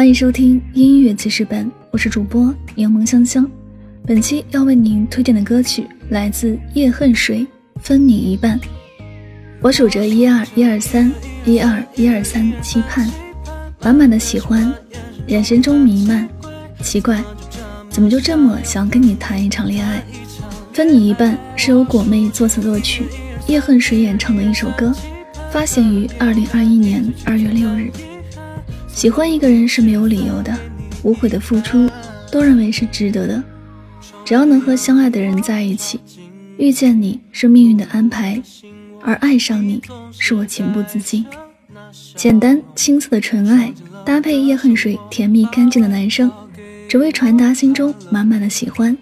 欢迎收听音乐记事本，我是主播柠檬香香。本期要为您推荐的歌曲来自叶恨水，《分你一半》。我数着一二一二三，一二一二三，期盼，满满的喜欢，眼神中弥漫。奇怪，怎么就这么想跟你谈一场恋爱？分你一半是由果妹作词作曲，叶恨水演唱的一首歌，发行于二零二一年二月六日。喜欢一个人是没有理由的，无悔的付出都认为是值得的。只要能和相爱的人在一起，遇见你是命运的安排，而爱上你是我情不自禁。简单青涩的纯爱，搭配叶恨水甜蜜干净的男声，只为传达心中满满的喜欢。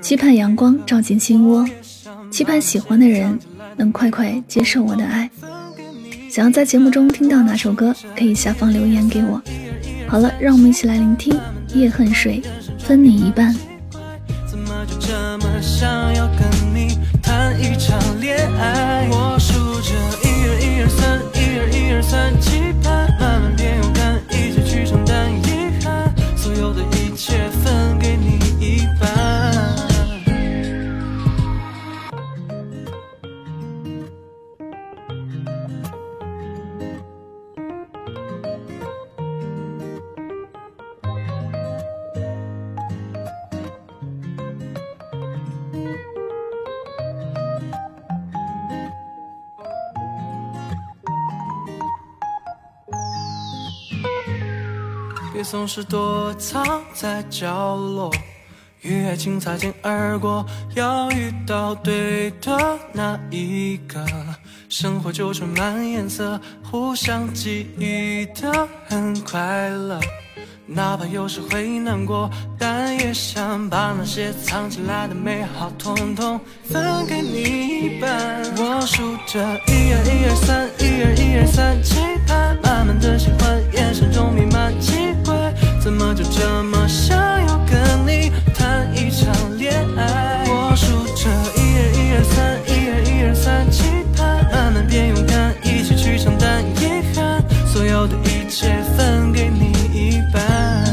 期盼阳光照进心窝，期盼喜欢的人能快快接受我的爱。想要在节目中听到哪首歌，可以下方留言给我。好了，让我们一起来聆听《夜恨水》，分你一半。别总是躲藏在角落，与爱情擦肩而过，要遇到对的那一个，生活就充满颜色，互相给予的很快乐。哪怕有时会难过，但也想把那些藏起来的美好，统统分给你一半。我数着一二一二三，一二一二三，期盼满满的喜欢，有的一切分给你一半，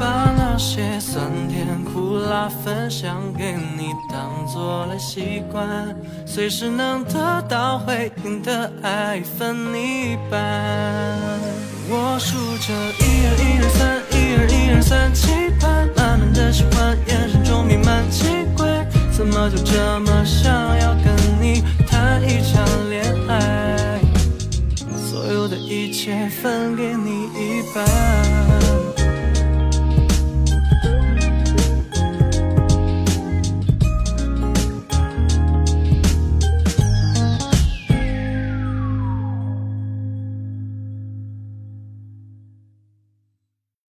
把那些酸甜苦辣分享给你，当做了习惯，随时能得到回应的爱分你一半。我数着一二一二三，一二一二三，期盼满满的喜欢，眼神中弥漫奇怪，怎么就这么想要跟你谈一场恋爱？一切分给你一半。